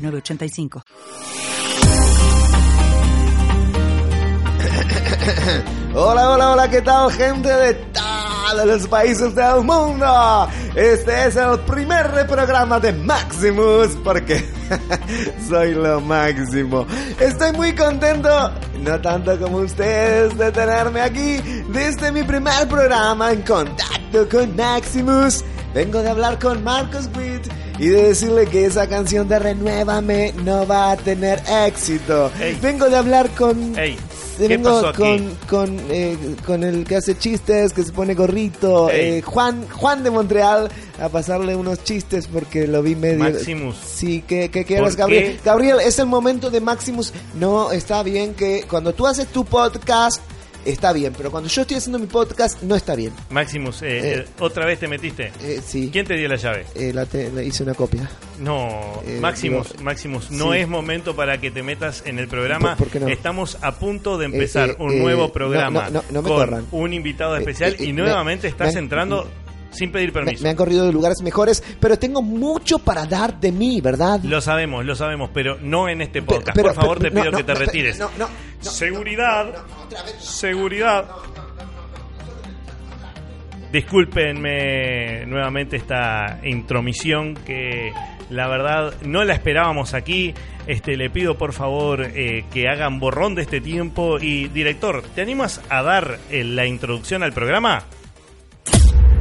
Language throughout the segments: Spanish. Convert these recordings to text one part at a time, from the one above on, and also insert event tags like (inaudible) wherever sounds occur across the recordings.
906985. Hola, hola, hola, ¿qué tal gente de todos los países del mundo? Este es el primer programa de Maximus porque (laughs) soy lo máximo. Estoy muy contento, no tanto como ustedes, de tenerme aquí desde mi primer programa en contacto con Maximus. Vengo de hablar con Marcos Witt y de decirle que esa canción de Renuévame no va a tener éxito. Ey. Vengo de hablar con... Ey, ¿qué Vengo con, con, eh, con el que hace chistes, que se pone gorrito, eh, Juan, Juan de Montreal, a pasarle unos chistes porque lo vi medio... Maximus. Sí, que quieras, ¿Por Gabriel. qué? Gabriel, es el momento de Maximus. No, está bien que cuando tú haces tu podcast, está bien, pero cuando yo estoy haciendo mi podcast, no está bien. Maximus, eh, Eh. eh, otra vez te metiste. Eh, sí. ¿Quién te dio la llave? Eh, la te- hice una copia. No, Eh, Maximus, digo, Maximus, no sí. es momento para que te metas en el programa. ¿Por- por qué no? Estamos a punto de empezar un nuevo programa no, no, no me con corran. un invitado especial y me- nuevamente estás me- entrando sin pedir permiso. me han corrido de lugares mejores, pero tengo mucho para dar de mí, ¿verdad? Lo sabemos, lo sabemos, pero no en este podcast. pero- Por favor, pero- te pido no, que te no, retires. No, no. Seguridad. Seguridad. Discúlpenme nuevamente esta intromisión que la verdad no la esperábamos aquí. Este, le pido por favor eh, que hagan borrón de este tiempo y director, ¿te animas a dar eh, la introducción al programa?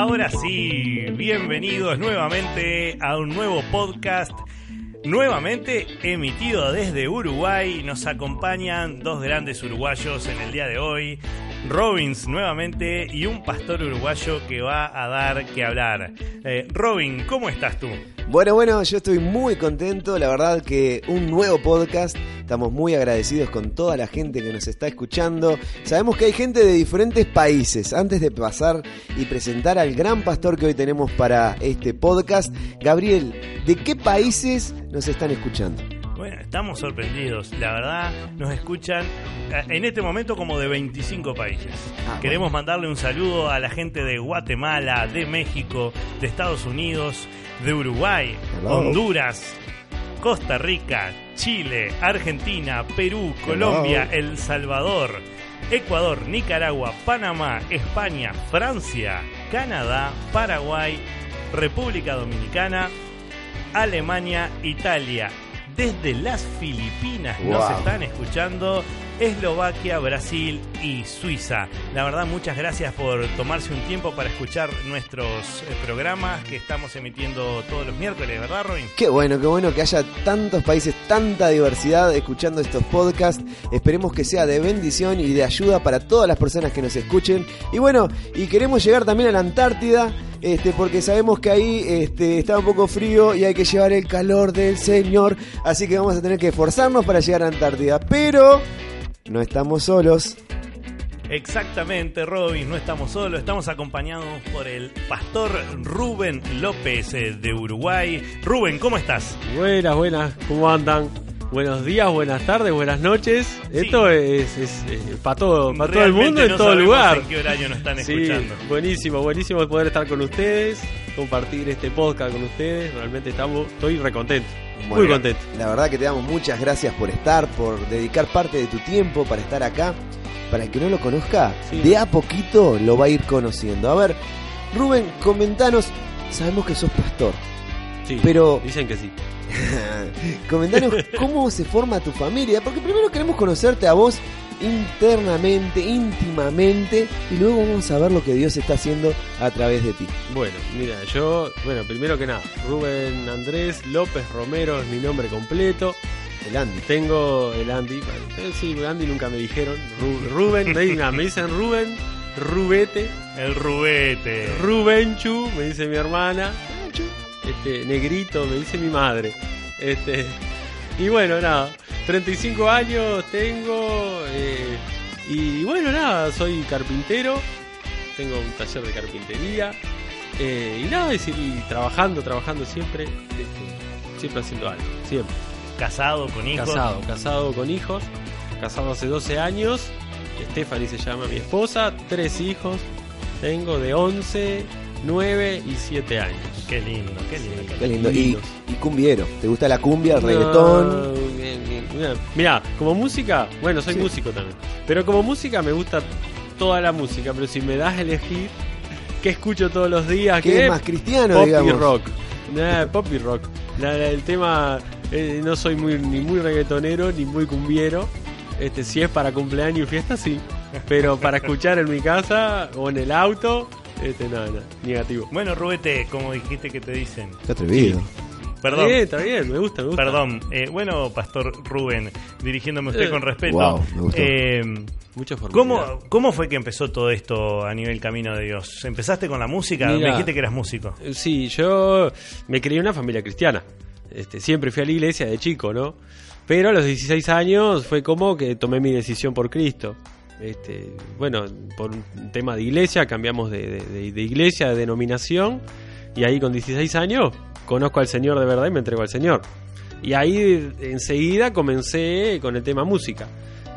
Ahora sí, bienvenidos nuevamente a un nuevo podcast, nuevamente emitido desde Uruguay. Nos acompañan dos grandes uruguayos en el día de hoy, Robins nuevamente y un pastor uruguayo que va a dar que hablar. Eh, Robin, ¿cómo estás tú? Bueno, bueno, yo estoy muy contento, la verdad que un nuevo podcast, estamos muy agradecidos con toda la gente que nos está escuchando. Sabemos que hay gente de diferentes países. Antes de pasar y presentar al gran pastor que hoy tenemos para este podcast, Gabriel, ¿de qué países nos están escuchando? Bueno, estamos sorprendidos. La verdad, nos escuchan eh, en este momento como de 25 países. Ah, Queremos mandarle un saludo a la gente de Guatemala, de México, de Estados Unidos, de Uruguay, Hello. Honduras, Costa Rica, Chile, Argentina, Perú, Colombia, El Salvador, Ecuador, Nicaragua, Panamá, España, Francia, Canadá, Paraguay, República Dominicana, Alemania, Italia. Desde las Filipinas nos están escuchando Eslovaquia, Brasil y Suiza. La verdad, muchas gracias por tomarse un tiempo para escuchar nuestros eh, programas que estamos emitiendo todos los miércoles, ¿verdad, Robin? Qué bueno, qué bueno que haya tantos países, tanta diversidad escuchando estos podcasts. Esperemos que sea de bendición y de ayuda para todas las personas que nos escuchen. Y bueno, y queremos llegar también a la Antártida, este, porque sabemos que ahí este, está un poco frío y hay que llevar el calor del Señor. Así que vamos a tener que esforzarnos para llegar a Antártida. Pero no estamos solos. Exactamente, Robin, no estamos solos, estamos acompañados por el pastor Rubén López eh, de Uruguay. Rubén, ¿cómo estás? Buenas, buenas, ¿cómo andan? Buenos días, buenas tardes, buenas noches. Esto es, es, eh, para todo, para todo el mundo, en no todo sabemos lugar. en qué horario nos están Sí, escuchando. buenísimo, buenísimo poder estar con ustedes, compartir este podcast con ustedes. Realmente estamos, estoy recontento, muy Bueno, contento. La verdad que te damos muchas gracias por estar, por dedicar parte de tu tiempo para estar acá. Para el que no lo conozca, Sí. de a poquito lo va a ir conociendo. A ver, Rubén, comentanos, sabemos que sos pastor. Sí, Pero dicen que sí. (laughs) comentanos (laughs) cómo se forma tu familia, porque primero queremos conocerte a vos internamente, íntimamente, y luego vamos a ver lo que Dios está haciendo a través de ti. Bueno, mira, yo, bueno, primero que nada, Rubén Andrés López Romero es mi nombre completo. El Andy. Tengo el Andy, eh, sí, Andy nunca me dijeron. Ru- Rubén, me dicen, me dicen Rubén, Rubete, El rubete. Rubenchu, me dice mi hermana. Este, negrito, me dice mi madre. Este, y bueno, nada, 35 años tengo. eh, y bueno, nada, soy carpintero. Tengo un taller de carpintería. eh, y nada, es ir trabajando, trabajando siempre. este, siempre haciendo algo, siempre. Casado con hijos. Casado, casado con hijos. Casado hace 12 años. Stephanie se llama mi esposa. Tres hijos. Tengo de 11, 9 y 7 años. Qué lindo, qué lindo. qué Qué lindo. Y, y cumbiero. ¿Te gusta la cumbia, el reggaetón? No, bien. Mira, como música, bueno, soy Sí. músico también. Pero como música me gusta toda la música. Pero si me das a elegir, ¿qué escucho todos los días? ¿Qué es más cristiano, pop digamos? y rock. Nah, pop y rock. La- el tema, eh, no soy muy, ni muy reggaetonero ni muy cumbiero. Este, si es para cumpleaños y fiesta, sí. Pero para escuchar en mi casa o en el auto, este, nada, nada, negativo. Bueno, Rubete, como dijiste que te dicen. Qué atrevido. Perdón. Bien, está bien, me gusta, me gusta. Perdón, eh, bueno, Pastor Rubén, dirigiéndome a usted Eh, con respeto. wow, me gustó. eh, Mucha. ¿cómo, ¿Cómo fue que empezó todo esto a nivel camino de Dios? ¿Empezaste con la música? Mira. Me dijiste que eras músico. Eh, Sí, yo me crié en una familia cristiana. Este, siempre fui a la iglesia de chico, ¿no? Pero a los 16 años fue como que tomé mi decisión por Cristo. Este, bueno, por un tema de iglesia, cambiamos de, de- de- de iglesia, de denominación, y ahí con 16 años conozco al Señor de verdad y me entrego al Señor. Y ahí enseguida comencé con el tema música.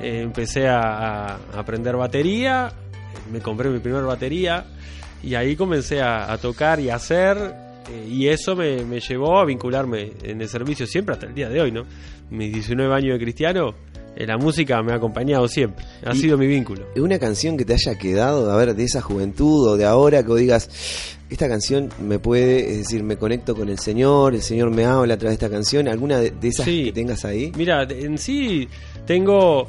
Eh, empecé a, a aprender batería, me compré mi primera batería, y ahí comencé a, a tocar y a hacer, eh, y eso me, me llevó a vincularme en el servicio siempre hasta el día de hoy, ¿no? Mis 19 años de cristiano, la música me ha acompañado siempre, ha Y- sido mi vínculo. ¿Una canción que te haya quedado, a ver, de esa juventud o de ahora que vos digas, esta canción me puede, es decir, me conecto con el Señor, el Señor me habla a través de esta canción? ¿Alguna de, de esas Sí. que tengas ahí? Mira, en sí tengo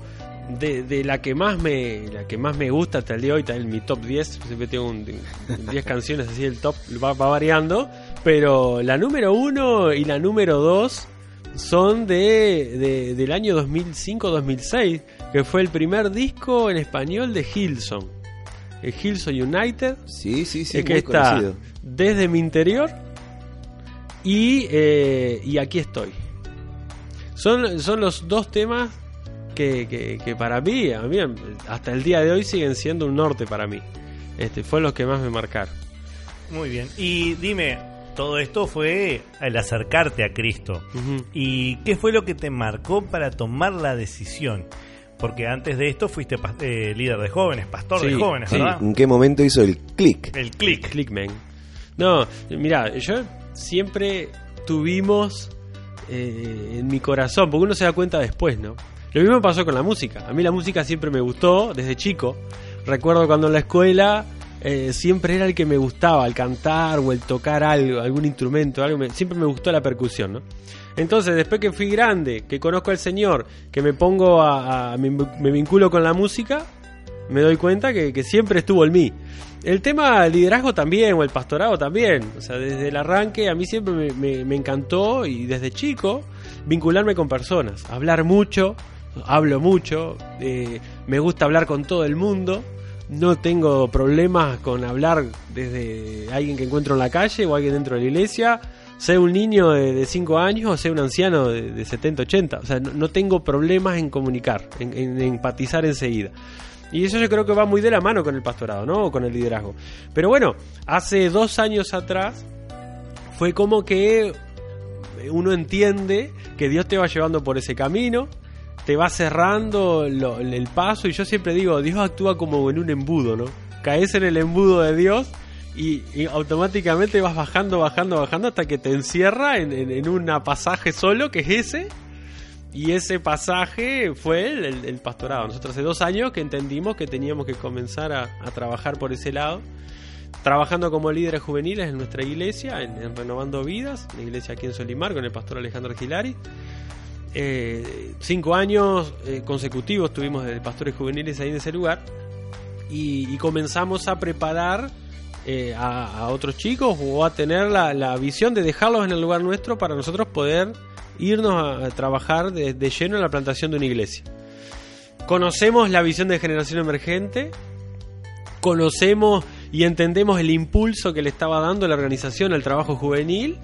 de, de la que más me la que más me gusta hasta el día de hoy, está en mi top 10, siempre tengo un, un 10 (laughs) canciones así, el top va, va variando, pero la número 1 y la número 2 son de, de- del año 2005-2006, que fue el primer disco en español de Hillsong. El Hillsong United, Sí, sí, sí, es que muy está conocido. desde mi interior y, eh, y aquí estoy. Son, son los dos temas que, que- que para mí, a mí, hasta el día de hoy siguen siendo un norte para mí. Este, fue los que más me marcaron. Muy bien. Y dime, todo esto fue el acercarte a Cristo. ¿Y qué fue lo que te marcó para tomar la decisión? Porque antes de esto fuiste eh, líder de jóvenes, pastor de jóvenes, sí. ¿verdad? ¿En qué momento hizo el clic? El click. Clickman. No, mira, yo siempre tuvimos eh, en mi corazón, porque uno se da cuenta después, ¿no? Lo mismo pasó con la música. A mí la música siempre me gustó desde chico. Recuerdo cuando en la escuela eh, siempre era el que me gustaba, el cantar o el tocar algo, algún instrumento, algo. me- siempre me gustó la percusión, ¿no? Entonces, después que fui grande, que conozco al Señor, que me pongo a, me, vinculo con la música, me doy cuenta que, siempre estuvo en mí. El tema del liderazgo también, o el pastorado también. O sea, desde el arranque a mí siempre me, me- me encantó y desde chico vincularme con personas, hablar mucho, hablo mucho, eh, me gusta hablar con todo el mundo. No tengo problemas con hablar desde alguien que encuentro en la calle o alguien dentro de la iglesia, sea un niño de 5 años o sea un anciano de, de 70, 80. O sea, no, tengo problemas en comunicar, en, en empatizar enseguida. Y eso yo creo que va muy de la mano con el pastorado, ¿no? O con el liderazgo. Pero bueno, hace dos años atrás fue como que uno entiende que Dios te va llevando por ese camino, te va cerrando el paso y yo siempre digo, Dios actúa como en un embudo, ¿no? Caes en el embudo de Dios y, automáticamente vas bajando, bajando, bajando hasta que te encierra en, en, un pasaje solo que es ese. Y ese pasaje fue el, el- el pastorado. Nosotros hace dos años que entendimos que teníamos que comenzar a, a trabajar por ese lado. trabajando como líderes juveniles en nuestra iglesia, en, Renovando Vidas, la iglesia aquí en Solimar, con el pastor Alejandro Gilari. Eh, cinco años eh, consecutivos tuvimos de pastores juveniles ahí en ese lugar y, comenzamos a preparar eh, a, otros chicos o a tener la, visión de dejarlos en el lugar nuestro para nosotros poder irnos a, trabajar de, de, lleno en la plantación de una iglesia. Conocemos la visión de generación emergente, conocemos y entendemos el impulso que le estaba dando la organización al trabajo juvenil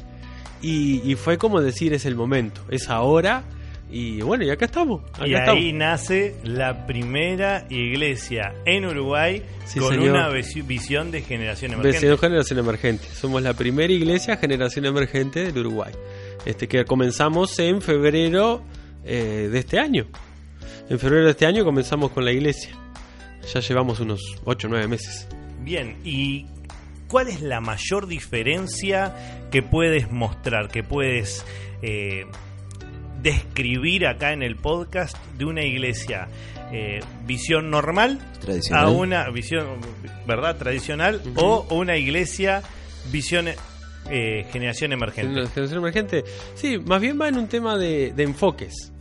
y, fue como decir es el momento, es ahora y bueno, y acá estamos. y ahí nace la primera iglesia en Uruguay con una visión de generación emergente. Visión generación emergente. Somos la primera iglesia generación emergente del Uruguay. Este que comenzamos en febrero eh, de este año. En febrero de este año comenzamos con la iglesia. Ya llevamos unos 8 o 9 meses. Bien, ¿y cuál es la mayor diferencia que puedes mostrar, que puedes eh, describir acá en el podcast de una iglesia? Eh, visión normal tradicional. a una visión verdad tradicional o una iglesia visión eh, generación emergente generación emergente sí más bien va en un tema de, de enfoques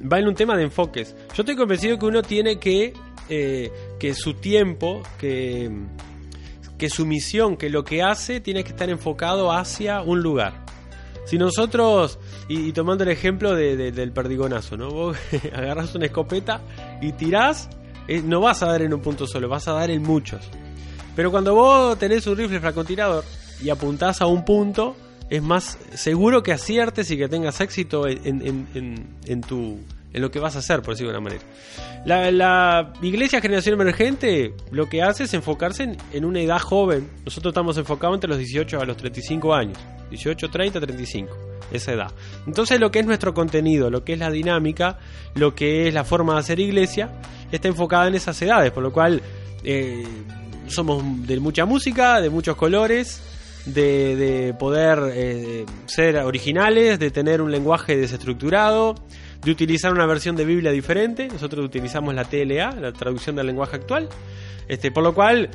va en un tema de enfoques yo estoy convencido que uno tiene que eh, que su tiempo, que, que su misión, que lo que hace tiene que estar enfocado hacia un lugar. Si nosotros, y, tomando el ejemplo del perdigonazo, ¿no? Vos (laughs) agarras una escopeta y tirás, eh, no vas a dar en un punto solo, vas a dar en muchos. Pero cuando vos tenés un rifle francotirador y apuntás a un punto, es más seguro que aciertes y que tengas éxito en, en tu en lo que vas a hacer, por decirlo de una manera. La, Iglesia Generación Emergente lo que hace es enfocarse en, una edad joven. Nosotros estamos enfocados entre los 18 a los 35 años. 18, 30, 35. Esa edad. Entonces lo que es nuestro contenido, lo que es la dinámica, lo que es la forma de hacer iglesia, está enfocada en esas edades. Por lo cual eh, somos de mucha música, de muchos colores. De, poder eh, ser originales, de tener un lenguaje desestructurado, de utilizar una versión de Biblia diferente. Nosotros utilizamos la TLA, la traducción del lenguaje actual. Este, por lo cual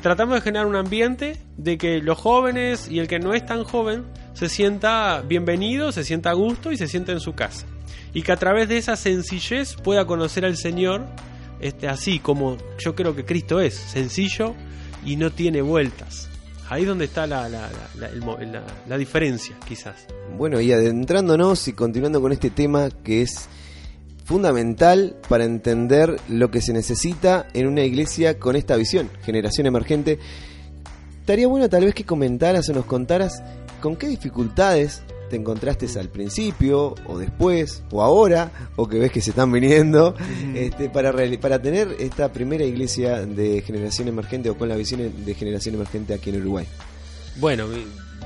tratamos de generar un ambiente de que los jóvenes y el que no es tan joven se sienta bienvenido, se sienta a gusto y se sienta en su casa. Y que a través de esa sencillez pueda conocer al Señor este, así como yo creo que Cristo es, sencillo y no tiene vueltas. Ahí es donde está la, la, la, diferencia, quizás. Bueno, y adentrándonos y continuando con este tema que es fundamental para entender lo que se necesita en una iglesia con esta visión, generación emergente. Estaría bueno tal vez que comentaras o nos contaras con qué dificultades te encontraste al principio o después o ahora o que ves que se están viniendo (laughs) este, para, para tener esta primera iglesia de generación emergente o con la visión de generación emergente aquí en Uruguay? Bueno,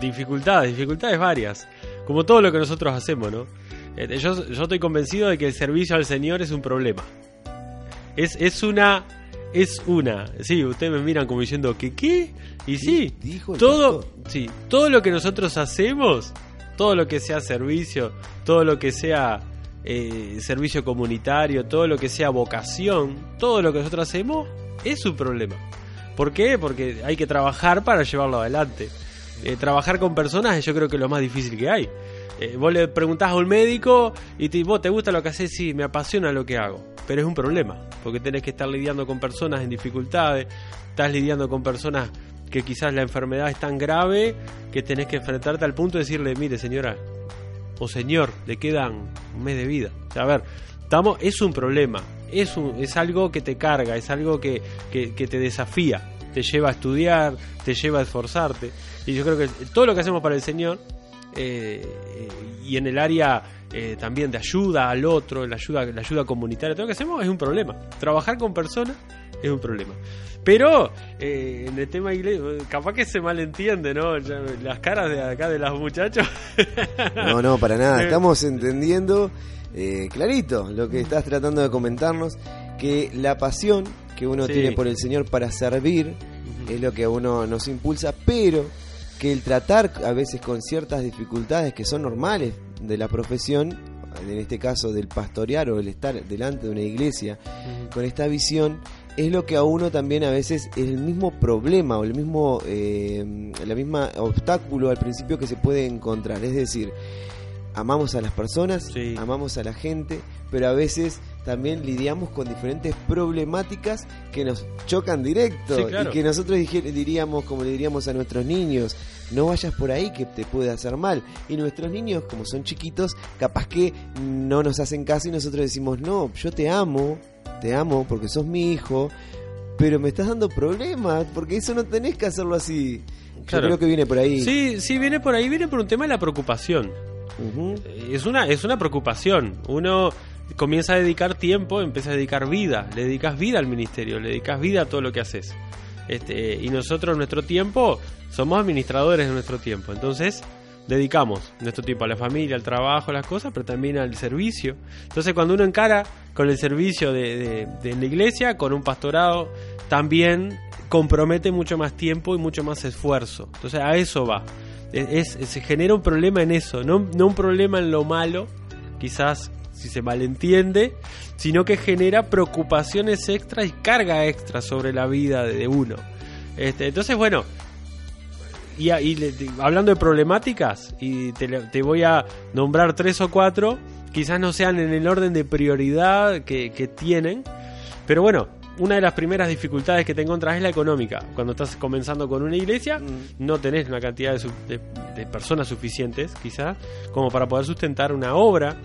dificultades, dificultades varias, como todo lo que nosotros hacemos, ¿no? Este, yo, yo estoy convencido de que el servicio al Señor es un problema. Es, es una es una. Sí, ustedes me miran como diciendo que qué. Y sí, todo, sí, todo lo que nosotros hacemos todo lo que sea servicio, todo lo que sea eh, servicio comunitario, todo lo que sea vocación, todo lo que nosotros hacemos es un problema. ¿Por qué? Porque hay que trabajar para llevarlo adelante. Eh, trabajar con personas yo creo que es lo más difícil que hay. Eh, vos le preguntás a un médico y te, vos te gusta lo que haces, sí, me apasiona lo que hago. Pero es un problema, porque tenés que estar lidiando con personas en dificultades, estás lidiando con personas que quizás la enfermedad es tan grave que tenés que enfrentarte al punto de decirle, mire señora o señor, le quedan un mes de vida. a ver, estamos, es un problema, es, es algo que te carga, es algo que, te desafía, te lleva a estudiar, te lleva a esforzarte. Y yo creo que todo lo que hacemos para el Señor eh, eh, y en el área eh, también de ayuda al otro, la ayuda, la ayuda comunitaria, todo lo que hacemos es un problema. Trabajar con personas es un problema. Pero eh, en el tema iglesia, capaz que se malentiende, ¿no? las caras de acá de los muchachos. (laughs) no, no, para nada. Estamos (laughs) entendiendo eh, clarito lo que estás tratando de comentarnos, que la pasión que uno tiene por el Señor para servir es lo que a uno nos impulsa, pero que el tratar a veces con ciertas dificultades que son normales de la profesión en este caso del pastorear o el estar delante de una iglesia, con esta visión, es lo que a uno también a veces es el mismo problema o el mismo, eh, la misma obstáculo al principio que se puede encontrar. Es decir, amamos a las personas, Sí. amamos a la gente, pero a veces también lidiamos con diferentes problemáticas que nos chocan directo Sí, claro. y que nosotros diríamos, como le diríamos a nuestros niños, no vayas por ahí que te puede hacer mal. Y nuestros niños, como son chiquitos, capaz que no nos hacen caso y nosotros decimos, no, yo te amo, te amo porque sos mi hijo, pero me estás dando problemas, porque eso no tenés que hacerlo así. Yo creo que viene por ahí. Sí, sí, viene por ahí, viene por un tema de la preocupación. Es una, es una preocupación. Uno comienza a dedicar tiempo, empieza a dedicar vida. Le dedicas vida al ministerio, le dedicas vida a todo lo que haces. Este, y nosotros, nuestro tiempo, somos administradores de nuestro tiempo. Entonces, dedicamos nuestro tiempo a la familia, al trabajo, a las cosas, pero también al servicio. Entonces, cuando uno encara con el servicio de, de- la iglesia, con un pastorado, también compromete mucho más tiempo y mucho más esfuerzo. Entonces, a eso va. Se genera un problema en eso, no, un problema en lo malo, quizás si se malentiende, sino que genera preocupaciones extras y carga extra sobre la vida de uno. Este, entonces, bueno, y, y hablando de problemáticas, y te, te voy a nombrar tres o cuatro, quizás no sean en el orden de prioridad que, que tienen, pero bueno, una de las primeras dificultades que te encuentras es la económica. Cuando estás comenzando con una iglesia, Mm. no tenés una cantidad de, de- de personas suficientes, quizás, como para poder sustentar una obra,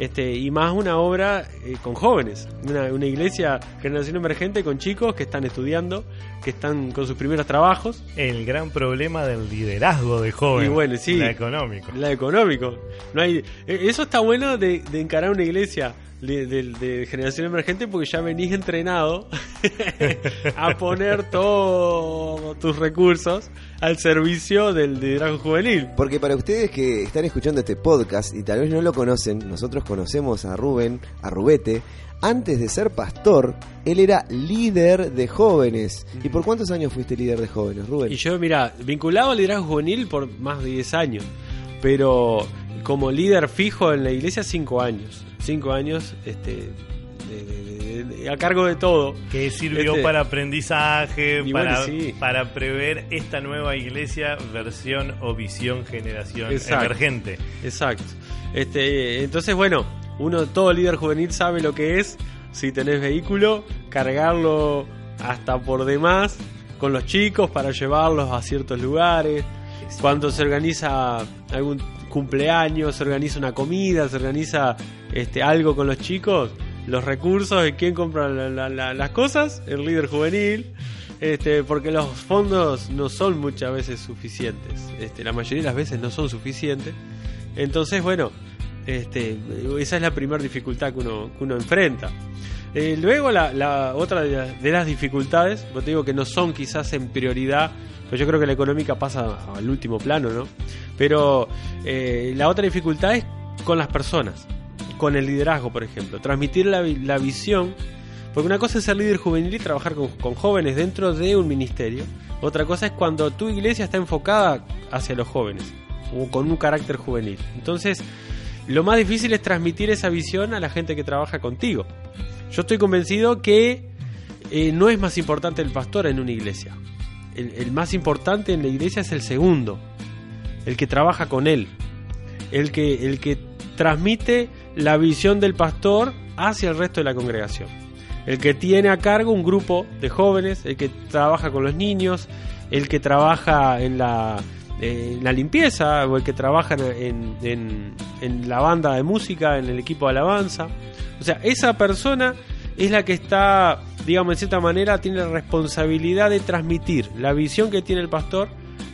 este, y más una obra eh, con jóvenes. Una, una iglesia generación emergente con chicos que están estudiando, que están con sus primeros trabajos, El gran problema del liderazgo de jóvenes. Y bueno, sí. La económico. La económico. No hay, eh, eso está bueno de, de encarar una iglesia de, de- de generación emergente porque ya venís entrenado (laughs) a poner todos tus recursos al servicio del liderazgo juvenil. Porque para ustedes que están escuchando este podcast y tal vez no lo conocen, nosotros conocemos a Rubén, a Rubete. Antes de ser pastor, él era líder de jóvenes. ¿Y por cuántos años fuiste líder de jóvenes, Rubén? Y yo, mira, vinculado al liderazgo juvenil por más de 10 años, pero como líder fijo en la iglesia, 5 años. 5 años este, de- de- a cargo de todo. Que sirvió Este- para aprendizaje, Y para, bueno, sí. para prever esta nueva iglesia versión o visión generación Exacto. emergente. Exacto. Este, entonces, bueno, uno, todo líder juvenil sabe lo que es, si tenés vehículo, cargarlo hasta por demás con los chicos para llevarlos a ciertos lugares. Cuando se organiza algún cumpleaños, se organiza una comida, se organiza este, algo con los chicos, los recursos de quién compra la- la- la- las cosas, el líder juvenil. Este, porque los fondos no son muchas veces suficientes. Este, la mayoría de las veces no son suficientes. Entonces, bueno, este, esa es la primera dificultad que uno, que uno enfrenta. Eh, luego, la, la otra de las, de las dificultades, yo te digo que no son quizás en prioridad, pero yo creo que la económica pasa al último plano, ¿no? Pero eh, la otra dificultad es con las personas, con el liderazgo, por ejemplo, transmitir la, la visión, porque una cosa es ser líder juvenil y trabajar con, con jóvenes dentro de un ministerio, otra cosa es cuando tu iglesia está enfocada hacia los jóvenes, o con un carácter juvenil. Entonces, lo más difícil es transmitir esa visión a la gente que trabaja contigo. Yo estoy convencido que eh, no es más importante el pastor en una iglesia. El, el más importante en la iglesia es el segundo, el que trabaja con él, el que, el que transmite la visión del pastor hacia el resto de la congregación. El que tiene a cargo un grupo de jóvenes, el que trabaja con los niños, el que trabaja en la, eh, limpieza o el que trabaja en- en la banda de música, en el equipo de alabanza. O sea, esa persona es la que está, digamos, en cierta manera, tiene la responsabilidad de transmitir la visión que tiene el pastor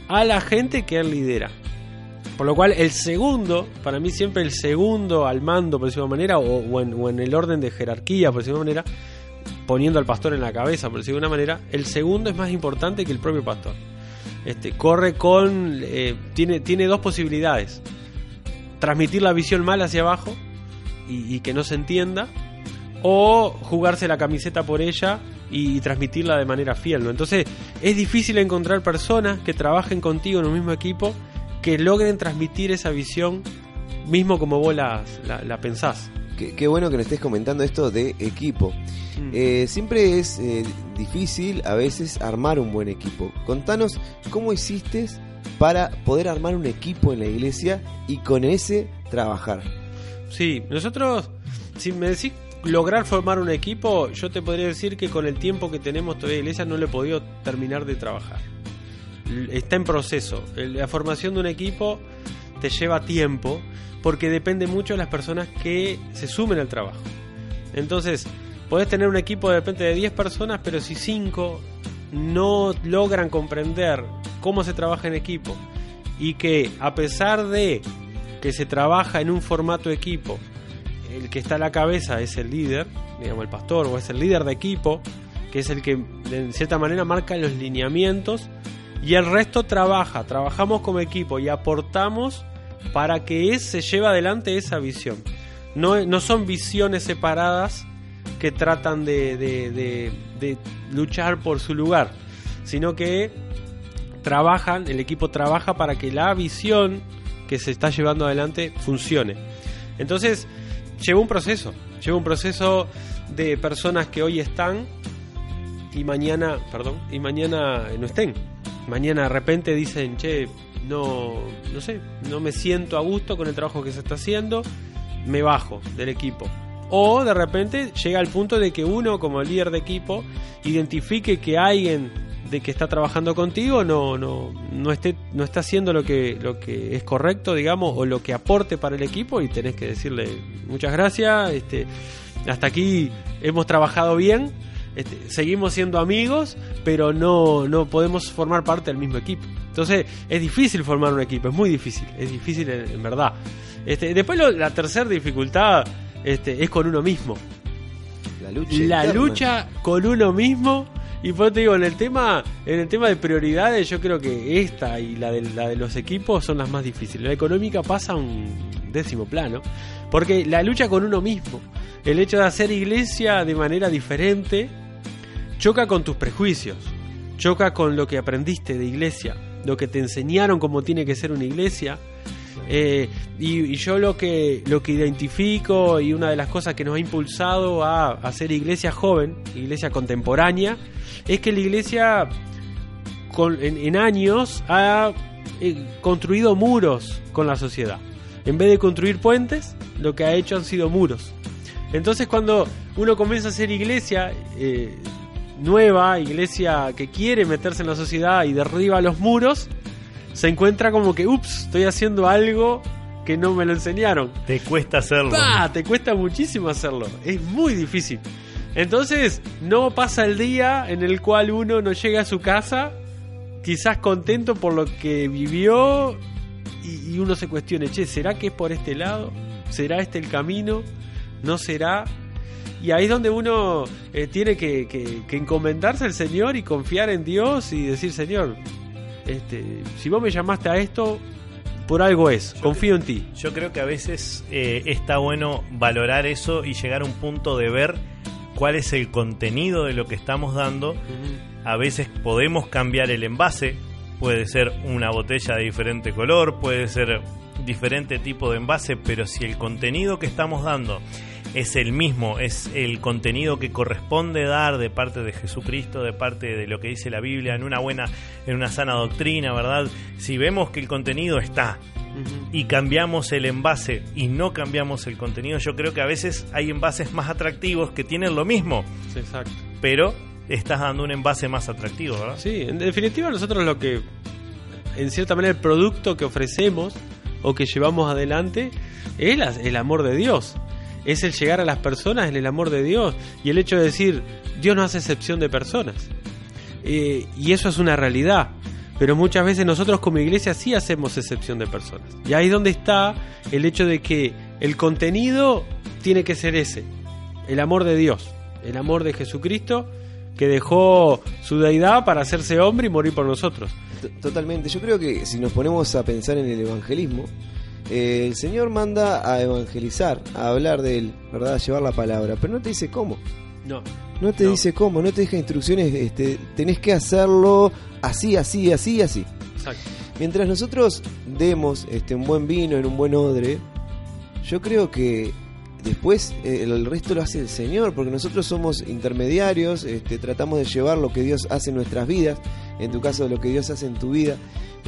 a la gente que él lidera. Por lo cual, el segundo, para mí siempre el segundo al mando, por decirlo de manera, o, en, o en el orden de jerarquía, por decirlo de manera, poniendo al pastor en la cabeza, por decirlo de una manera, el segundo es más importante que el propio pastor. Este, corre con. eh, tiene, tiene dos posibilidades: transmitir la visión mal hacia abajo y, y que no se entienda, o jugarse la camiseta por ella y, transmitirla de manera fiel. ¿no? Entonces, es difícil encontrar personas que trabajen contigo en un mismo equipo que logren transmitir esa visión mismo como vos la, la, la pensás. Qué, qué bueno que nos estés comentando esto de equipo. Mm. Eh, siempre es eh, difícil a veces armar un buen equipo. Contanos cómo hiciste para poder armar un equipo en la iglesia y con ese trabajar. Sí, nosotros, si me decís lograr formar un equipo, yo te podría decir que con el tiempo que tenemos todavía en la iglesia no lo he podido terminar de trabajar. Está en proceso. La formación de un equipo te lleva tiempo porque depende mucho de las personas que se sumen al trabajo. Entonces, podés tener un equipo de repente de 10 personas, pero si 5 no logran comprender cómo se trabaja en equipo y que a pesar de que se trabaja en un formato equipo, el que está a la cabeza es el líder, digamos el pastor o es el líder de equipo, que es el que en cierta manera marca los lineamientos y el resto trabaja, trabajamos como equipo y aportamos para que se lleve adelante esa visión. No, no son visiones separadas que tratan de, de- de- de luchar por su lugar, sino que trabajan, el equipo trabaja para que la visión que se está llevando adelante funcione. Entonces, lleva un proceso, lleva un proceso de personas que hoy están y mañana, perdón, y mañana no estén. Mañana de repente dicen, che, no, no sé, no me siento a gusto con el trabajo que se está haciendo, me bajo del equipo. O de repente llega al punto de que uno como líder de equipo identifique que alguien de que está trabajando contigo no, no, no esté, no está haciendo lo que, lo que es correcto, digamos, o lo que aporte para el equipo y tenés que decirle muchas gracias, este, hasta aquí hemos trabajado bien, este, seguimos siendo amigos, pero no, no podemos formar parte del mismo equipo. Entonces es difícil formar un equipo, es muy difícil, es difícil en, en verdad. Este, después lo- la tercera dificultad este, es con uno mismo. La lucha. La lucha con uno mismo. Y por eso te digo, en el tema, en el tema de prioridades, yo creo que esta y la de, la de los equipos son las más difíciles. La económica pasa a un décimo plano. Porque la lucha con uno mismo, el hecho de hacer iglesia de manera diferente, choca con tus prejuicios, choca con lo que aprendiste de iglesia, lo que te enseñaron cómo tiene que ser una iglesia. Eh, y, yo lo que, lo que identifico y una de las cosas que nos ha impulsado a hacer iglesia joven, iglesia contemporánea, es que la iglesia en años ha eh, construido muros con la sociedad. En vez de construir puentes, lo que ha hecho han sido muros. Entonces cuando uno comienza a hacer iglesia eh, nueva, iglesia que quiere meterse en la sociedad y derriba los muros, se encuentra como que, ups, estoy haciendo algo que no me lo enseñaron. Te cuesta hacerlo. ¡Pah! Te cuesta muchísimo hacerlo. Es muy difícil. Entonces, no pasa el día en el cual uno no llega a su casa, quizás contento por lo que vivió, y, y uno se cuestione, che, ¿será que es por este lado? ¿Será este el camino? ¿No será? Y ahí es donde uno eh, tiene que, que- que encomendarse al Señor y confiar en Dios y decir, Señor, este, si vos me llamaste a esto, por algo es, confío en ti. Yo creo que a veces eh, está bueno valorar eso y llegar a un punto de ver cuál es el contenido de lo que estamos dando. A veces podemos cambiar el envase, puede ser una botella de diferente color, puede ser diferente tipo de envase, pero si el contenido que estamos dando es el mismo, es el contenido que corresponde dar de parte de Jesucristo, de parte de lo que dice la Biblia, en una buena, en una sana doctrina, ¿verdad? Si vemos que el contenido está, y cambiamos el envase y no cambiamos el contenido, yo creo que a veces hay envases más atractivos que tienen lo mismo, Sí, Exacto. pero estás dando un envase más atractivo, ¿verdad? Sí, en definitiva nosotros lo que, en cierta manera, el producto que ofrecemos o que llevamos adelante es el amor de Dios. Es el llegar a las personas el amor de Dios y el hecho de decir, Dios no hace excepción de personas. Eh, y eso es una realidad. Pero muchas veces nosotros como iglesia sí hacemos excepción de personas. Y ahí es donde está el hecho de que el contenido tiene que ser ese. El amor de Dios. El amor de Jesucristo que dejó su deidad para hacerse hombre y morir por nosotros. Totalmente. Yo creo que si nos ponemos a pensar en el evangelismo, eh, el Señor manda a evangelizar, a hablar de Él, ¿verdad? A llevar la palabra, pero no te dice cómo. No. No te No. dice cómo, no te deja instrucciones, este, tenés que hacerlo así, así, así, así. Exacto. Mientras nosotros demos este, un buen vino en un buen odre, Yo creo que después eh, el, el resto lo hace el Señor, porque nosotros somos intermediarios, este, tratamos de llevar lo que Dios hace en nuestras vidas, en tu caso lo que Dios hace en tu vida.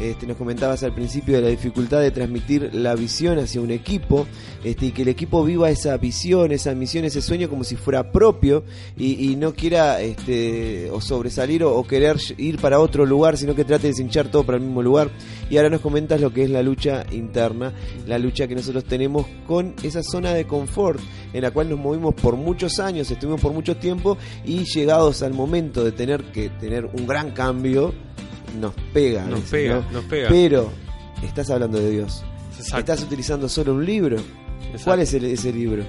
Este, nos comentabas al principio de la dificultad de transmitir la visión hacia un equipo este, y que el equipo viva esa visión, esa misión, ese sueño como si fuera propio y, no quiera este, o sobresalir o, o querer ir para otro lugar, sino que trate de cinchar todo para el mismo lugar. Y ahora nos comentas lo que es la lucha interna, la lucha que nosotros tenemos con esa zona de confort en la cual nos movimos por muchos años, estuvimos por mucho tiempo y llegados al momento de tener que tener un gran cambio, nos pega. Nos veces, pega, ¿no? nos pega. Pero estás hablando de Dios. Exacto. Estás utilizando solo un libro. Exacto. ¿Cuál es el- ese libro?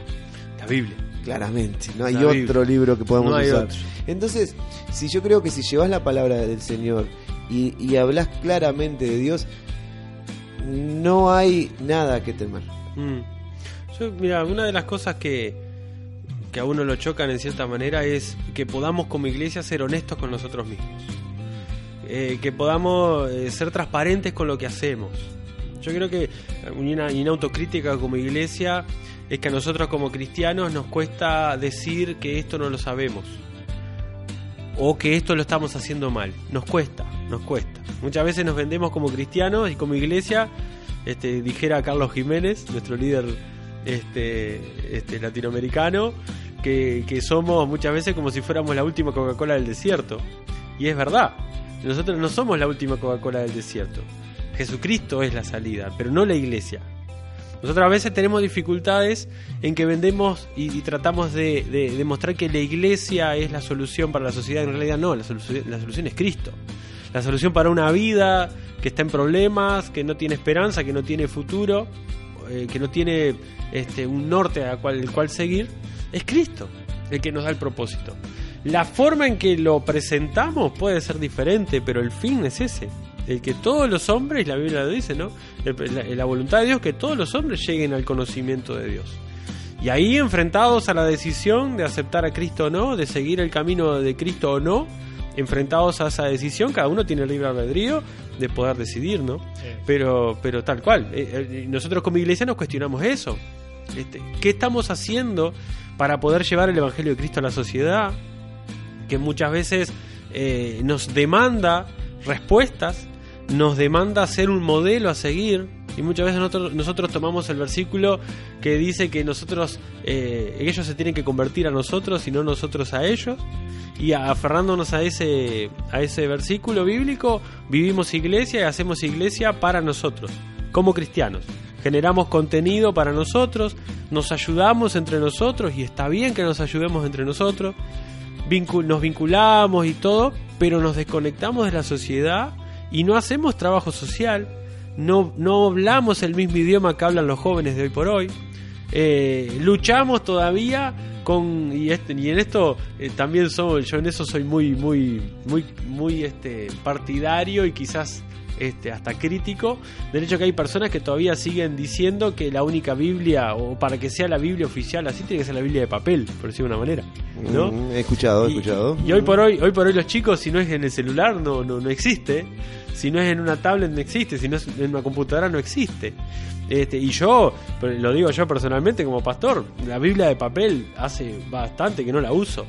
La Biblia. Claramente, no hay La otro Biblia. libro que podamos No usar. otro. Entonces, si yo creo que si llevas la palabra del Señor y, y hablas claramente de Dios, no hay nada que temer. Mm. Yo, mira, una de las cosas que, que a uno lo chocan en cierta manera es que podamos como iglesia ser honestos con nosotros mismos. Eh, que podamos eh, ser transparentes con lo que hacemos. Yo creo que una, una autocrítica como iglesia es que a nosotros como cristianos nos cuesta decir que esto no lo sabemos. O que esto lo estamos haciendo mal. Nos cuesta, nos cuesta. Muchas veces nos vendemos como cristianos y como iglesia este, dijera Carlos Jiménez, nuestro líder este, este, latinoamericano, que, que somos muchas veces como si fuéramos la última Coca-Cola del desierto. Y es verdad, nosotros no somos la última Coca-Cola del desierto. Jesucristo es la salida, pero no la iglesia. Nosotros a veces tenemos dificultades en que vendemos y, tratamos de, de demostrar que la iglesia es la solución para la sociedad. En realidad no, la solución, la solución es Cristo. La solución para una vida que está en problemas, que no tiene esperanza, que no tiene futuro, eh, que no tiene este, un norte al cual, cual seguir, es Cristo el que nos da el propósito. La forma en que lo presentamos puede ser diferente, pero el fin es ese. El que todos los hombres, la Biblia lo dice, ¿no? La voluntad de Dios, que todos los hombres lleguen al conocimiento de Dios. Y ahí enfrentados a la decisión de aceptar a Cristo o no, de seguir el camino de Cristo o no, enfrentados a esa decisión, cada uno tiene el libre albedrío de poder decidir, ¿no? Pero, pero tal cual. Eh, eh, Nosotros como iglesia nos cuestionamos eso. Este, ¿Qué estamos haciendo para poder llevar el Evangelio de Cristo a la sociedad? Que muchas veces eh, nos demanda respuestas, nos demanda ser un modelo a seguir. Y muchas veces nosotros, tomamos el versículo que dice que nosotros, eh, ellos se tienen que convertir a nosotros y no nosotros a ellos. Y aferrándonos a ese, a ese versículo bíblico, vivimos iglesia y hacemos iglesia para nosotros, como cristianos. Generamos contenido para nosotros, nos ayudamos entre nosotros y está bien que nos ayudemos entre nosotros, nos vinculamos y todo, pero nos desconectamos de la sociedad y no hacemos trabajo social, no, no hablamos el mismo idioma que hablan los jóvenes de hoy por hoy, eh, luchamos todavía con y, este, y en esto eh, también soy yo en eso soy muy muy muy muy este partidario y quizás este hasta crítico del hecho que hay personas que todavía siguen diciendo que la única Biblia o para que sea la Biblia oficial así tiene que ser la Biblia de papel por decirlo de una manera ¿no? Mm, he escuchado, he Y- escuchado. Y, hoy por hoy, hoy por hoy los chicos, si no es en el celular, no, no, no existe. Si no es en una tablet, no existe. Si no es en una computadora, no existe. Este, y yo, lo digo yo personalmente como pastor, la Biblia de papel hace bastante que no la uso.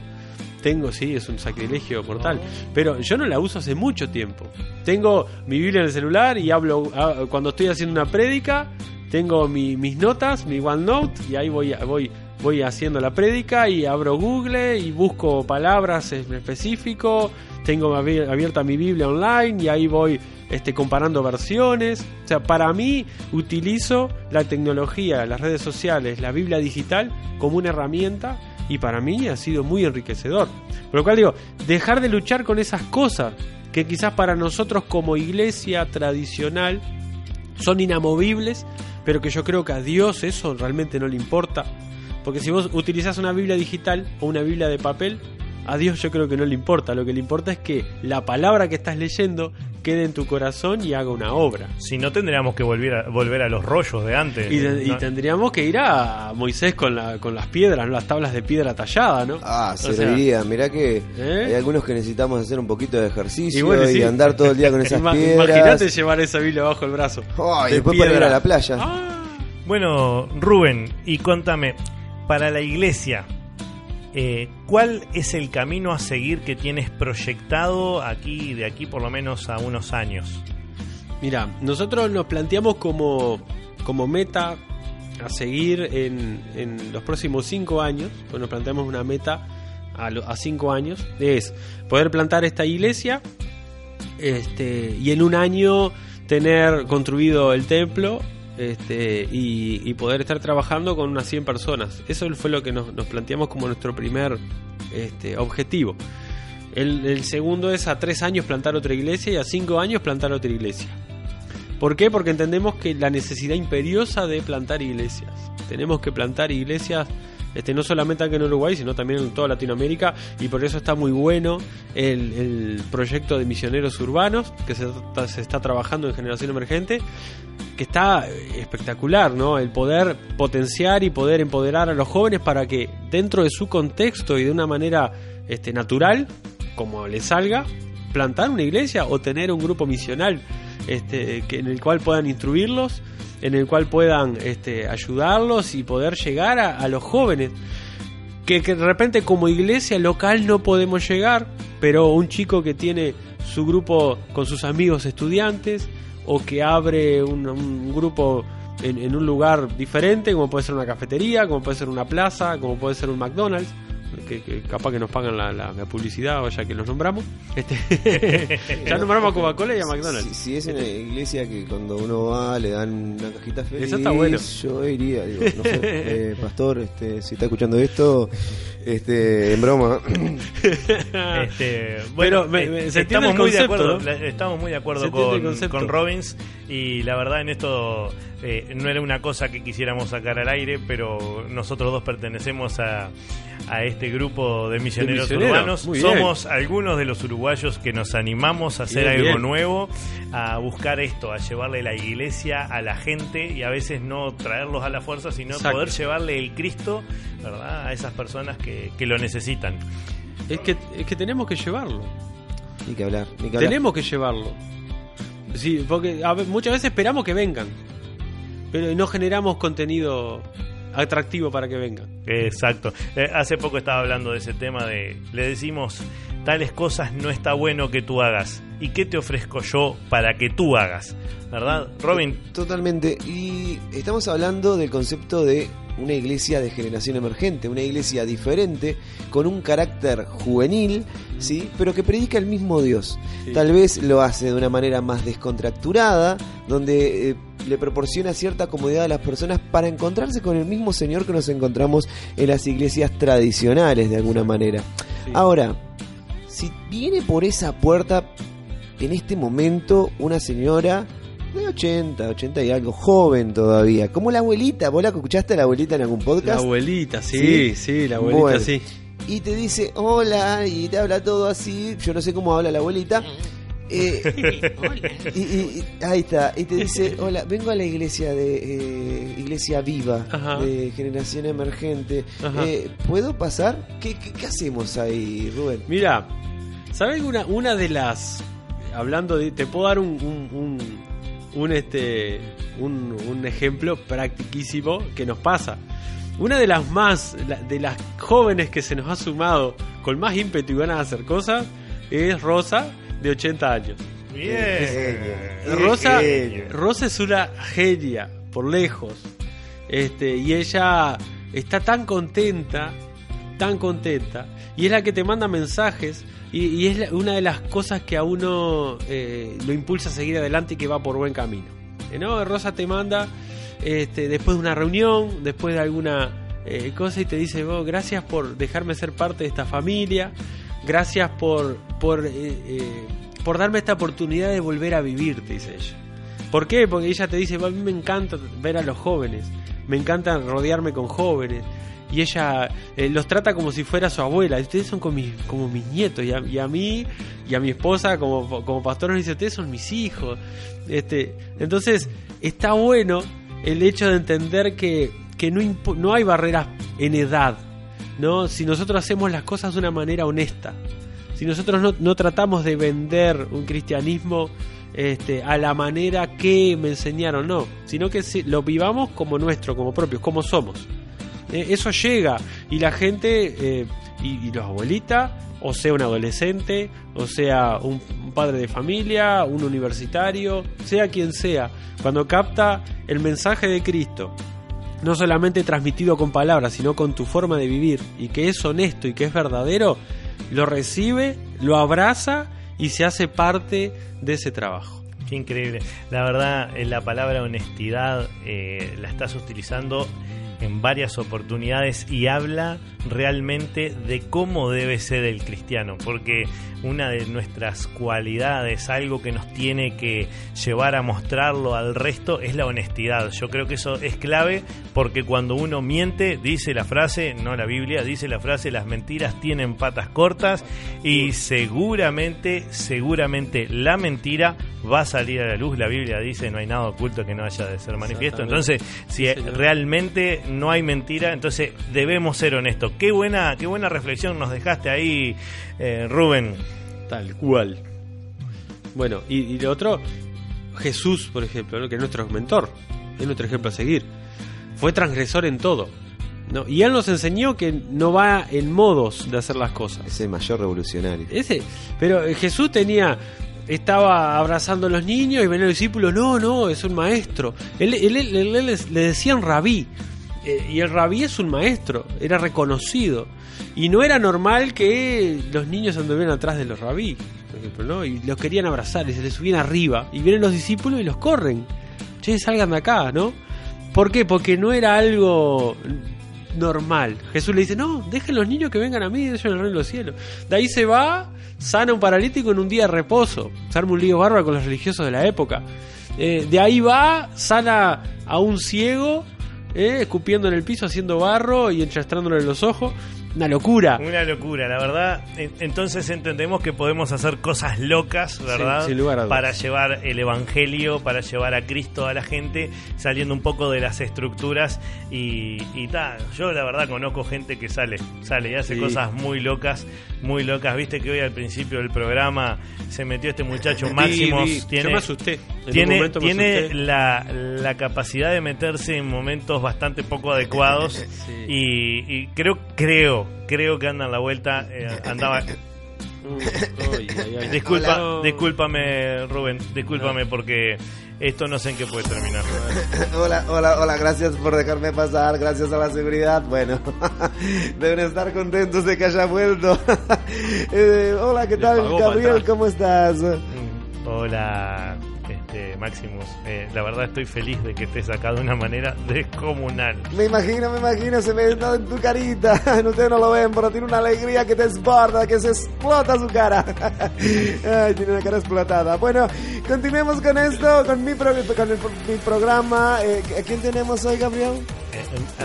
Tengo, sí, es un sacrilegio mortal. Pero yo no la uso hace mucho tiempo. Tengo mi Biblia en el celular y hablo ah, cuando estoy haciendo una prédica. Tengo mi- mis notas, mi OneNote y ahí voy, voy, voy haciendo la prédica y abro Google y busco palabras en específico. Tengo abi- abierta mi Biblia online y ahí voy este, comparando versiones. O sea, para mí utilizo la tecnología, las redes sociales, la Biblia digital como una herramienta y para mí ha sido muy enriquecedor. Por lo cual digo, dejar de luchar con esas cosas que quizás para nosotros como iglesia tradicional son inamovibles, pero que yo creo que a Dios eso realmente no le importa. Porque si vos utilizás una Biblia digital o una Biblia de papel, a Dios yo creo que no le importa. Lo que le importa es que la palabra que estás leyendo quede en tu corazón y haga una obra. Si no, tendríamos que volver a, volver a los rollos de antes. Y, de- y No- tendríamos que ir a Moisés con, la, con las piedras, ¿no? las tablas de piedra tallada, ¿no? Ah, O sea. Mirá que ¿Eh? hay algunos que necesitamos hacer un poquito de ejercicio y, y bueno, sí. andar todo el día con (laughs) esas piedras. Imagínate llevar esa Biblia bajo el brazo. Oh, y de después para ir piedra. a la playa. Ah, Bueno, Rubén, y contame, para la iglesia, eh, ¿cuál es el camino a seguir que tienes proyectado aquí, de aquí por lo menos a unos años? Mira, nosotros nos planteamos como, como meta a seguir en, en los próximos cinco años, pues nos planteamos una meta a, a cinco años, es poder plantar esta iglesia este, y en un año tener construido el templo este, y, poder estar trabajando con unas 100 personas. Eso fue lo que nos, nos planteamos como nuestro primer este, objetivo. El, segundo es a tres años plantar otra iglesia y a cinco años plantar otra iglesia. ¿Por qué? Porque entendemos que la necesidad imperiosa de plantar iglesias. Tenemos que plantar iglesias este, no solamente aquí en Uruguay, sino también en toda Latinoamérica, y por eso está muy bueno el, proyecto de misioneros urbanos que se está trabajando en Generación Emergente, que está eh, espectacular, ¿no? El poder potenciar y poder empoderar a los jóvenes para que dentro de su contexto y de una manera este, natural, como les salga, plantar una iglesia o tener un grupo misional este, que, en el cual puedan instruirlos, en el cual puedan este, ayudarlos y poder llegar a, los jóvenes. Que de repente como iglesia local no podemos llegar, pero un chico que tiene su grupo con sus amigos estudiantes o que abre un, grupo en un lugar diferente, como puede ser una cafetería, como puede ser una plaza, como puede ser un McDonald's, que, que capaz que nos pagan la, la- la publicidad o ya que los nombramos. Este, (laughs) ya nombramos a Coca-Cola y a McDonald's. Si, si es en la iglesia que cuando uno va le dan una cajita feliz, Eso está bueno. yo iría, digo, no sé, eh, (laughs) pastor, este, si está escuchando esto, este, en broma, Este, bueno, Pero me- eh, me- se entiende estamos el muy de acuerdo, estamos muy de acuerdo con, con Robbins y la verdad en esto eh, no era una cosa que quisiéramos sacar al aire, pero nosotros dos pertenecemos a, a este grupo de misioneros, misioneros, urbanos. muy bien. Somos algunos de los uruguayos que nos animamos a hacer Bien, algo bien. nuevo, a buscar esto, a llevarle la iglesia a la gente y a veces no traerlos a la fuerza, sino Exacto. poder llevarle el Cristo ¿verdad? a esas personas que, que lo necesitan. Es que, es que tenemos que llevarlo. ni que hablar, ni que hablar. Tenemos que llevarlo. Sí, porque a muchas veces esperamos que vengan, pero no generamos contenido atractivo para que vengan. Exacto. Eh, hace poco estaba hablando de ese tema de, le decimos, tales cosas no está bueno que tú hagas. ¿Y qué te ofrezco yo para que tú hagas? ¿Verdad? Robin, Totalmente. Y estamos hablando del concepto de una iglesia de generación emergente, una iglesia diferente, con un carácter juvenil, ¿sí? Pero que predica el mismo Dios. Sí. Tal vez lo hace de una manera más descontracturada, donde eh, le proporciona cierta comodidad a las personas para encontrarse con el mismo Señor que nos encontramos en las iglesias tradicionales, de alguna manera. Sí. Ahora, si viene por esa puerta en este momento una señora de 80, 80 y algo, joven todavía, como la abuelita, ¿vos la escuchaste a la abuelita en algún La podcast? abuelita, sí, ¿Sí? sí, la abuelita, Bueno. sí. y te dice hola y te habla todo así, yo no sé cómo habla la abuelita. Eh, y, y- y- ahí está, y te dice, hola, vengo a la iglesia de eh, Iglesia Viva, Ajá. de Generación Emergente. Eh, ¿Puedo pasar? ¿Qué, qué, qué hacemos ahí, Rubén? Mira, ¿sabes una, una de las. Hablando de. Te puedo dar un. un, un, un, este. Un, un ejemplo practiquísimo que nos pasa. Una de las más. de las jóvenes que se nos ha sumado con más ímpetu y ganas de hacer cosas es Rosa, de 80 años. bien. Qué Rosa. Rosa es una genia, por lejos. Este, y ella está tan contenta, tan contenta. Y es la que te manda mensajes. Y, y es la- una de las cosas que a uno eh, lo impulsa a seguir adelante y que va por buen camino. Eh, ¿no? Rosa te manda este, después de una reunión, después de alguna eh, cosa y te dice, "Vos, gracias por dejarme ser parte de esta familia, gracias por, por, eh, eh, por darme esta oportunidad de volver a vivir, te dice ella. ¿Por qué? Porque ella te dice, a mí me encanta ver a los jóvenes, me encanta rodearme con jóvenes. Y ella eh, los trata como si fuera su abuela. Ustedes son como mis, como mis nietos. Y a, y a mí y a mi esposa como, como pastor nos dice, ustedes son mis hijos. Este, entonces, está bueno el hecho de entender que, que no, no hay barreras en edad. ¿No? Si nosotros hacemos las cosas de una manera honesta. Si nosotros no, tratamos de vender un cristianismo este, a la manera que me enseñaron, no, sino que lo vivamos como nuestro, como propios, como somos. Eh, eso llega y la gente, eh, y, los abuelitas, o sea un adolescente, o sea un padre de familia, un universitario, sea quien sea, cuando capta el mensaje de Cristo, no solamente transmitido con palabras, sino con tu forma de vivir, y que es honesto y que es verdadero, lo recibe, lo abraza y se hace parte de ese trabajo. Qué increíble. La verdad, eh, la palabra honestidad eh, la estás utilizando en varias oportunidades y habla realmente de cómo debe ser el cristiano, porque una de nuestras cualidades, algo que nos tiene que llevar a mostrarlo al resto, es la honestidad. Yo creo que eso es clave porque cuando uno miente, dice la frase, no la Biblia, dice la frase, las mentiras tienen patas cortas y seguramente, seguramente la mentira va a salir a la luz. La Biblia dice, no hay nada oculto que no haya de ser manifiesto. Entonces, si Sí, realmente no hay mentira, entonces debemos ser honestos. Qué buena, qué buena reflexión nos dejaste ahí, eh, Rubén. Tal cual. Bueno, y, y lo otro, Jesús, por ejemplo, ¿no? que es nuestro mentor, es nuestro ejemplo a seguir. Fue transgresor en todo. ¿no? Y él nos enseñó que no va en modos de hacer las cosas. Es el mayor revolucionario. Ese, pero eh, Jesús tenía estaba abrazando a los niños y venían los discípulos, no, no, es un maestro. Él, él- él- él- él les- le decían rabí. Eh, y el rabí es un maestro, era reconocido. Y no era normal que los niños anduvieran atrás de los rabí, por ejemplo, ¿no? Y los querían abrazar y se les subían arriba. Y vienen los discípulos y los corren. Che, salgan de acá, ¿no? ¿Por qué? Porque no era algo normal. Jesús le dice, no, dejen los niños que vengan a mí, ellos en el reino de los cielos. De ahí se va, sana un paralítico en un día de reposo. Se arma un lío bárbaro con los religiosos de la época. Eh, de ahí va, sana a un ciego, eh, escupiendo en el piso, haciendo barro y enchastrándole los ojos. Una locura. Una locura, la verdad. En- Entonces entendemos que podemos hacer cosas locas, ¿verdad? sin lugar a. Para llevar el Evangelio, para llevar a Cristo a la gente, saliendo un poco de las estructuras. Y, y ta, yo la verdad conozco gente que sale, sale y hace Sí. cosas muy locas, muy locas. Viste que hoy al principio del programa se metió este muchacho (laughs) Máximos. Vi, vi. tiene, Yo me asusté. En un tiene, me tiene asusté. la, la capacidad de meterse en momentos bastante poco adecuados (laughs) Sí. y, y creo, creo, creo que anda en la vuelta, eh, andaba... (laughs) Disculpa, Hola. discúlpame Rubén, discúlpame porque esto no sé en qué puede terminar. (laughs) Hola, hola, hola, gracias por dejarme pasar, gracias a la seguridad. Bueno, (laughs) deben estar contentos de que haya vuelto. Eh, hola, ¿qué tal, Gabriel? ¿Cómo estás? Hola, este, Maximus. Eh, la verdad estoy feliz de que estés acá de una manera descomunal. Me imagino, me imagino, se ve nota en tu carita. (laughs) Ustedes no lo ven, pero tiene una alegría que te desborda, que se explota su cara. (laughs) Ay, tiene una cara explotada. Bueno, continuemos con esto, con mi, pro- mi programa. Eh, ¿A quién tenemos hoy, Gabriel?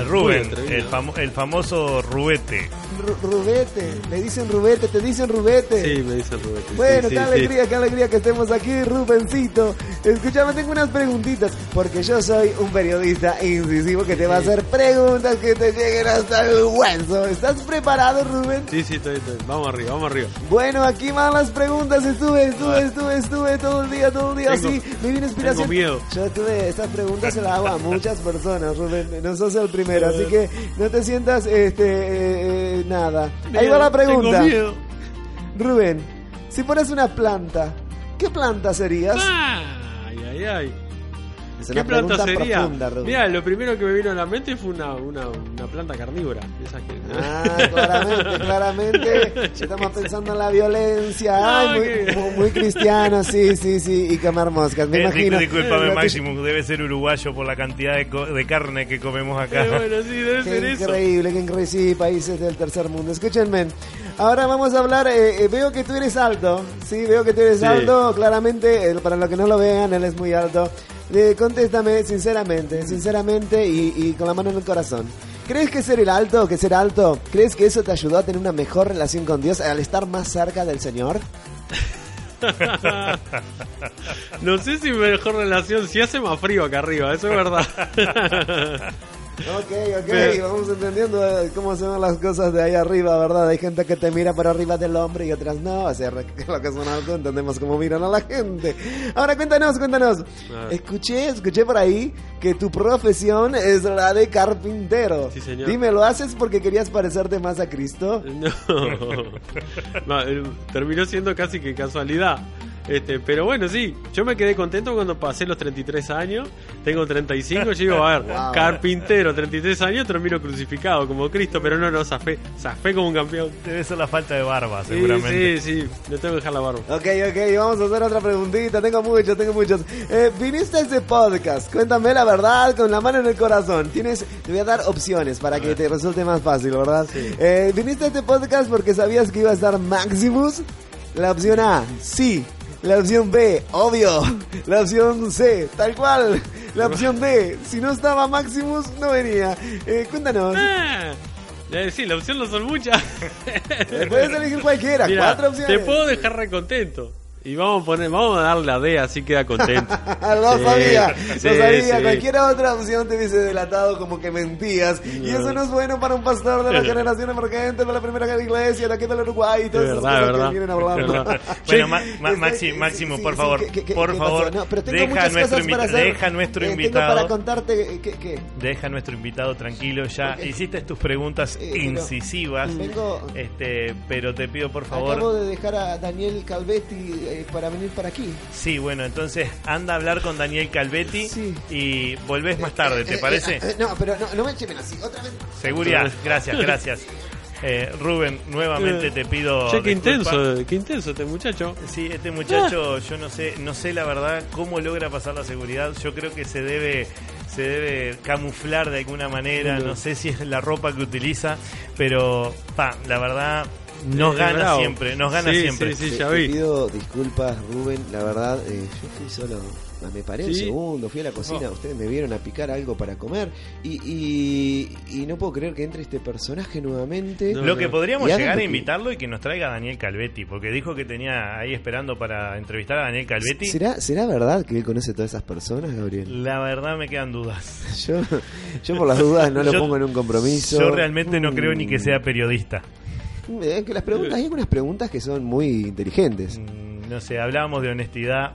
Rubén, el, famo- el famoso Rubete. Ru- Rubete, le dicen Rubete, te dicen Rubete. Sí, me dice Rubén. sí, Bueno, sí, qué sí. alegría, qué alegría que estemos aquí, Rubencito. Escuchame, tengo unas preguntitas, porque yo soy un periodista incisivo que te va a hacer preguntas que te lleguen hasta el hueso. ¿Estás preparado, Rubén? Sí, sí, estoy, estoy. Vamos arriba, vamos arriba. Bueno, aquí van las preguntas. Estuve, estuve, estuve, estuve todo el día, todo el día Tengo- así. Me vino inspiración. tengo miedo. Yo tuve estas preguntas, se las hago a (laughs) muchas personas, Rubén. No sos el primero, así que no te sientas, este, eh, eh, nada. Ahí va la pregunta. Tengo miedo. Rubén, si pones una planta, ¿qué planta serías? Ay, ay, ay. Es ¿Qué una planta sería? profunda. Mira, lo primero que me vino a la mente fue una, una, una planta carnívora. Esas que... Ah, claramente, (laughs) claramente. Estamos pensando en la violencia. Ay, No, muy, que- muy, muy cristiano, sí, sí, sí. Y comer moscas, me Eh, imagino. discúlpame, Eh, Máximo, debe ser uruguayo por la cantidad de, co- de carne que comemos acá. Eh, bueno, sí, debe Qué ser eso. increíble, qué increíble. Sí, países del tercer mundo. Escúchenme. Ahora vamos a hablar. eh, eh, veo que tú eres alto. Sí, veo que tú eres Sí. alto. Claramente, eh, para los que no lo vean, él es muy alto. Eh, contéstame sinceramente, sinceramente y, y con la mano en el corazón. ¿Crees que ser el alto, que ser alto, crees que eso te ayudó a tener una mejor relación con Dios al estar más cerca del Señor? (laughs) No sé si mejor relación, si hace más frío acá arriba, eso es verdad. (laughs) Ok, ok, Pero- vamos entendiendo eh, cómo se ven las cosas de ahí arriba, ¿verdad? Hay gente que te mira por arriba del hombre y otras no. O sea, (laughs) lo que son alto, entendemos cómo miran a la gente. Ahora cuéntanos, cuéntanos. Escuché, escuché por ahí que tu profesión es la de carpintero. Sí, señor. Dime, ¿lo haces porque querías parecerte más a Cristo? (laughs) No. (laughs) No, eh, terminó siendo casi que casualidad. Este, pero bueno, sí, yo me quedé contento cuando pasé los 33 años, tengo 35, yo digo, a ver, (laughs) Wow. carpintero, 33 años, termino crucificado como Cristo, pero no, no, zafé, zafé como un campeón. Debe ser la falta de barba, Sí, seguramente. sí, sí, me tengo que dejar la barba. Ok, ok, vamos a hacer otra preguntita. Tengo muchos, tengo muchos. Eh, viniste a este podcast, cuéntame la verdad con la mano en el corazón. Tienes, te voy a dar opciones para que te resulte más fácil, ¿verdad? Eh, viniste a este podcast porque sabías que iba a estar Maximus. La opción A, sí. La opción B, obvio. La opción C, tal cual. La (laughs) opción D, si no estaba Maximus, no venía. Eh, cuéntanos. Ah, sí, la opción no son muchas. (laughs) Puedes elegir cualquiera, Mira, cuatro opciones. te puedo dejar recontento. Y vamos a poner, vamos a darle la D, así queda contento. (laughs) lo Sí, sabía, sí, lo sabía. sí. Cualquier otra opción te hubiese delatado como que mentías. Y No. eso no es bueno para un pastor de la generación emergente, de la primera iglesia, de aquí del Uruguay y todas esas verdad, cosas verdad. que vienen hablando. Verdad. (laughs) Bueno, Ma- Ma- Maxi- sí, Máximo, sí, por sí, favor, favor, ¿qué- qué- por qué favor, pasó? No, pero tengo deja nuestro para hacer. deja nuestro Eh, invitado. Tengo para contarte que... Deja nuestro invitado tranquilo, ya hiciste tus preguntas Eh, incisivas, Tengo... este, pero te pido por favor, Acabo de dejar a Daniel Calvetti eh, para venir para aquí. sí, bueno, entonces anda a hablar con Daniel Calvetti Sí. y volvés más tarde, ¿te eh, parece? eh, eh, no, pero no, no me echen así. Otra vez. Seguridad, gracias, gracias. (laughs) Eh, Rubén, nuevamente te pido. Che, qué intenso, qué intenso este muchacho. Sí, este muchacho, yo no sé, no sé la verdad cómo logra pasar la seguridad. Yo creo que se debe, se debe camuflar de alguna manera. No sé si es la ropa que utiliza, pero pa, la verdad nos Es gana bravo. siempre, nos gana Sí, siempre. sí, sí. Te- ya te vi. pido disculpas, Rubén. La verdad, eh, yo fui solo. Me paré un segundo, fui a la cocina. Oh. Ustedes me vieron a picar algo para comer. Y, y, y no puedo creer que entre este personaje nuevamente. No. Lo que podríamos Y llegar a invitarlo y que nos traiga a Daniel Calvetti, porque dijo que tenía ahí esperando para entrevistar a Daniel Calvetti. ¿Será, ¿Será verdad que él conoce a todas esas personas, Gabriel? La verdad me quedan dudas. (laughs) Yo, yo por las dudas no lo Yo- pongo en un compromiso. Yo realmente no creo ni que sea periodista. Eh, que las preguntas, hay algunas preguntas que son muy inteligentes. Mm, No sé, hablábamos de honestidad.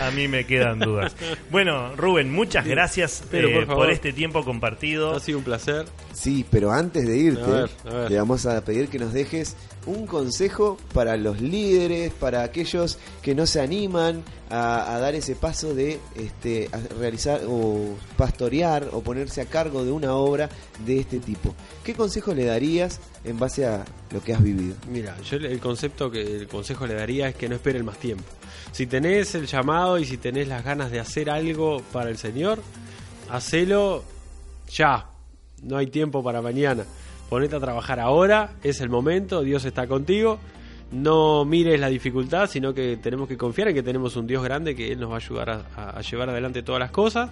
A mí me quedan dudas. Bueno, Rubén, muchas gracias Pero, eh, por este tiempo compartido. Ha sido un placer. Sí, pero antes de irte, A ver, a ver. te vamos a pedir que nos dejes un consejo para los líderes, para aquellos que no se animan a, a dar ese paso de este, a realizar o pastorear o ponerse a cargo de una obra de este tipo. ¿Qué consejo le darías en base a lo que has vivido? Mira, yo el concepto que el consejo le daría es que no esperen más tiempo. Si tenés el llamado y si tenés las ganas de hacer algo para el Señor, hacelo ya. No hay tiempo para mañana. Ponete a trabajar ahora, es el momento, Dios está contigo. No mires la dificultad, sino que tenemos que confiar en que tenemos un Dios grande que Él nos va a ayudar a, llevar adelante todas las cosas.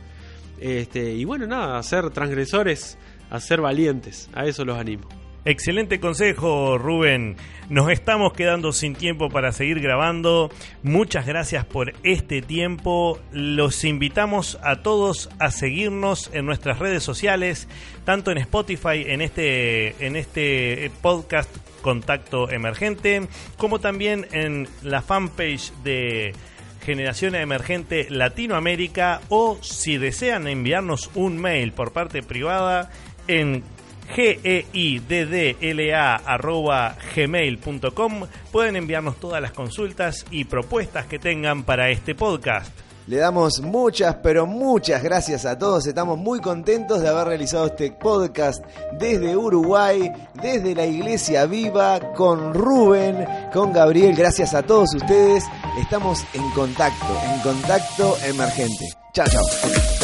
Este, y bueno, nada, a ser transgresores, a ser valientes. A eso los animo. Excelente consejo, Rubén. Nos estamos quedando sin tiempo para seguir grabando. Muchas gracias por este tiempo. Los invitamos a todos a seguirnos en nuestras redes sociales, tanto en Spotify, en este, en este podcast Contacto Emergente, como también en la fanpage de Generación Emergente Latinoamérica o si desean enviarnos un mail por parte privada en E geiddla.gmail.com pueden enviarnos todas las consultas y propuestas que tengan para este podcast. Le damos muchas, pero muchas gracias a todos. Estamos muy contentos de haber realizado este podcast desde Uruguay, desde la Iglesia Viva, con Rubén, con Gabriel. Gracias a todos ustedes. Estamos en contacto, en contacto emergente. Chao, chao.